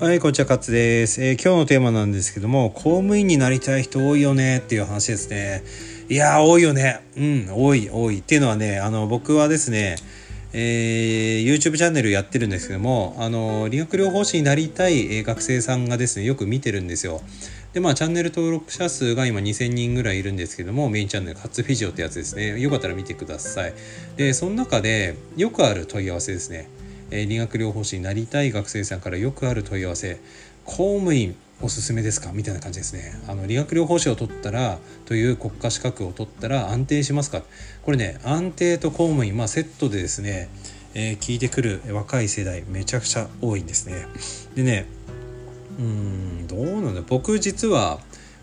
はい、こんにちは、勝です、えー、今日のテーマなんですけども、公務員になりたい人多いよねっていう話ですね。いやー、多いよね。うん、多い、多い。っていうのはね、あの、僕はですね、えー、YouTube チャンネルやってるんですけども、あの、理学療法士になりたい、え学生さんがですね、よく見てるんですよ。で、まあ、チャンネル登録者数が今2000人ぐらいいるんですけども、メインチャンネル、カツフィジオってやつですね。よかったら見てください。で、その中で、よくある問い合わせですね。え理学療法士になりたい学生さんからよくある問い合わせ公務員おすすめですか？みたいな感じですね。あの理学療法士を取ったらという国家資格を取ったら安定しますか？これね安定と公務員、まあ、セットでですね、えー、聞いてくる若い世代めちゃくちゃ多いんですね。でねうんどうなんだ僕実は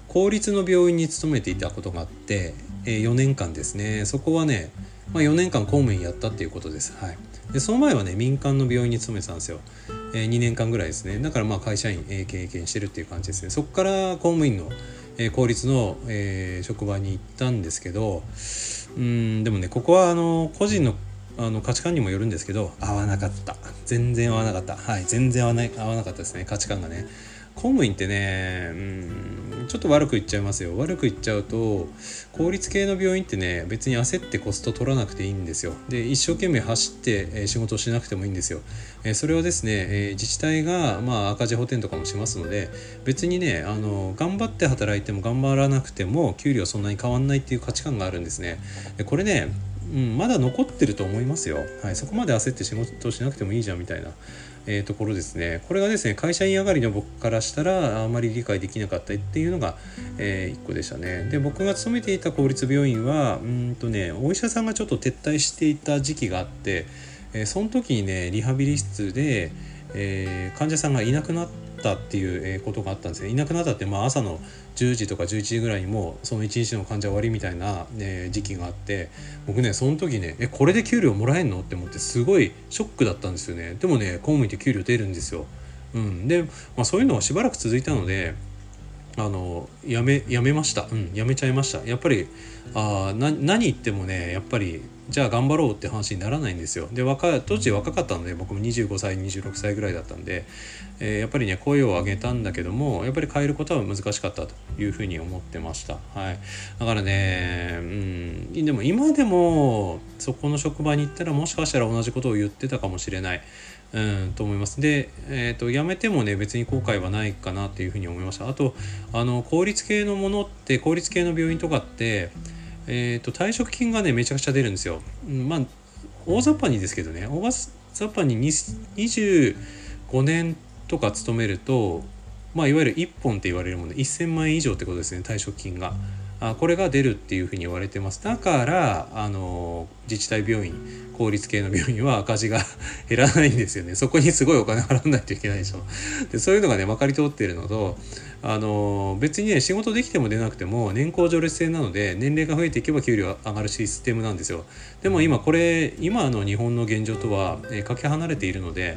公立の病院に勤めていたことがあって、えー、4年間ですね。そこはね、まあ、4年間公務員やったっていうことです。はい。でその前はね民間の病院に勤めてたんですよ、えー、2年間ぐらいですね。だからまあ会社員、えー、経験してるっていう感じですね。そこから公務員の、えー、公立の、えー、職場に行ったんですけどうんでもねここはあの個人のあの価値観にもよるんですけど合わなかった。全然合わなかった。はい全然合わない合わなかったですね。価値観がね。公務員ってねうんちょっと悪く言っちゃいますよ。悪く言っちゃうと公立系の病院ってね別に焦ってコスト取らなくていいんですよ。で一生懸命走って、仕事をしなくてもいいんですよ、それはですね、自治体が、まあ、赤字補填とかもしますので別にねあの頑張って働いても頑張らなくても給料そんなに変わんないっていう価値観があるんですね。これねうん、まだ残ってると思いますよ、はい、そこまで焦って仕事しなくてもいいじゃんみたいな、えー、ところですね。これがですね会社員上がりの僕からしたらあまり理解できなかったっていうのが、えー、1個でしたね。で僕が勤めていた公立病院はうんとねお医者さんがちょっと撤退していた時期があって、えー、その時にねリハビリ室で、えー、患者さんがいなくなったっていうことがあったんですね。いなくなったって、まあ、朝の10時とか11時ぐらいにもその1日の患者終わりみたいな、ね、時期があって僕ねその時ねえこれで給料もらえんの？って思ってすごいショックだったんですよね。でもね公務員って給料出るんですよ。うん、で、まあ、そういうのはしばらく続いたのであのやめやめました、うん、やめちゃいました。やっぱりあな何言ってもねやっぱりじゃあ頑張ろうって話にならないんですよで若当時若かったので僕も25歳26歳ぐらいだったんで、えー、やっぱりね声を上げたんだけどもやっぱり変えることは難しかったというふうに思ってましたはいだからねうんでも今でもそこの職場に行ったらもしかしたら同じことを言ってたかもしれないうん、と思います。で、えーと、辞めてもね別に後悔はないかなっていうふうに思いました。あとあの公立系のものって公立系の病院とかって、えーと、退職金がねめちゃくちゃ出るんですよ。まあ大雑把にですけどね大雑把に25年とか勤めると、まあ、いわゆる1本って言われるもの1000万円以上ってことですね退職金が。あこれが出るっていうふうに言われてますだからあの自治体病院公立系の病院は赤字が減らないんですよね。そこにすごいお金払わないといけないでしょ。でそういうのがねまかり通ってるのとあの別にね仕事できても出なくても年功序列制なので年齢が増えていけば給料上がるシステムなんですよ。でも今これ今の日本の現状とは、えー、かけ離れているので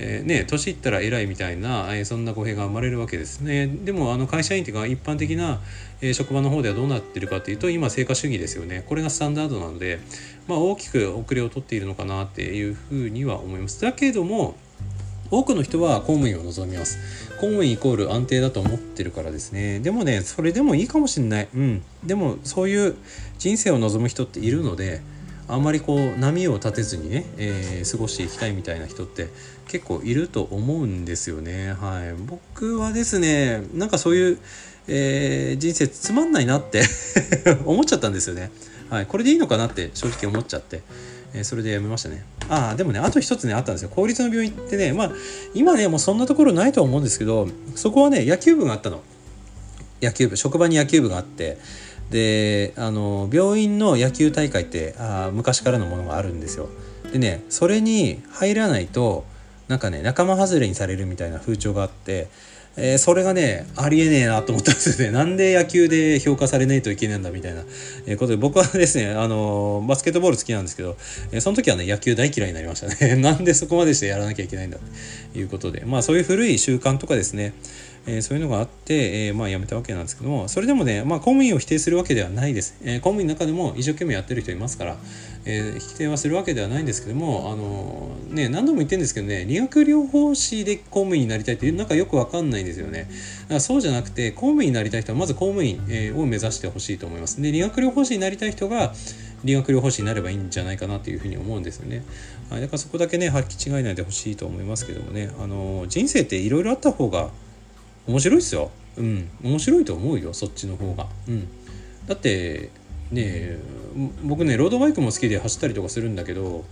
えー、ね年いったら偉いみたいな、えー、そんな語弊が生まれるわけですね。でもあの会社員というか一般的な、え、職場の方ではどうなってるかというと今成果主義ですよね。これがスタンダードなので、まあ、大きく遅れを取っているのかなっていうふうには思います。だけども多くの人は公務員を望みます。公務員イコール安定だと思ってるからですね。でもねそれでもいいかもしれない。うん。でもそういう人生を望む人っているのであんまりこう波を立てずにね、えー、過ごしていきたいみたいな人って結構いると思うんですよね。はい、僕はですねなんかそういう、えー、人生つまんないなって 思っちゃったんですよね。はい、これでいいのかなって正直思っちゃって。えー、それでやめましたね。ああ、でもね、あと一つね、あったんですよ。公立の病院ってね、まあ、今ね、もうそんなところないと思うんですけど、そこはね、野球部があったの。野球部、職場に野球部があって、であの病院の野球大会ってあ昔からのものがあるんですよ。でねそれに入らないとなんかね仲間外れにされるみたいな風潮があって、えー、それがねありえねえなと思ったんですよね。なんで野球で評価されないといけないんだみたいな、えことで僕はですねあのバスケットボール好きなんですけど、え、その時はね野球大嫌いになりましたね。なんでそこまでしてやらなきゃいけないんだということで。まあそういう古い習慣とかですね。えー、そういうのがあって、えー、まあ辞めたわけなんですけどもそれでもね、まあ、公務員を否定するわけではないです、えー、公務員の中でも一生懸命やってる人いますから、えー、否定はするわけではないんですけどもあのね何度も言ってるんですけどね理学療法士で公務員になりたいってなんかよくわかんないんですよね。だからそうじゃなくて公務員になりたい人はまず公務員、えー、を目指してほしいと思います。で理学療法士になりたい人が理学療法士になればいいんじゃないかなというふうに思うんですよね。はい、だからそこだけね履きり違えないでほしいと思いますけどもねあの人生っていろいろあった方が面白いですよ。うん、面白いと思うよそっちの方が。うん、だってね僕ねロードバイクも好きで走ったりとかするんだけど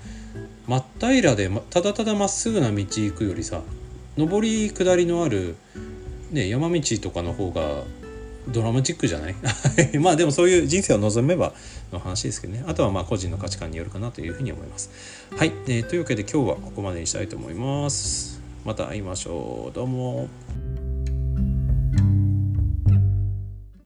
真っ平らでただただまっすぐな道行くよりさ上り下りのある、ね、山道とかの方がドラマチックじゃない？まあでもそういう人生を望めばの話ですけどね。あとはまあ個人の価値観によるかなというふうに思います。はい、えー、というわけで今日はここまでにしたいと思います。また会いましょう。どうも。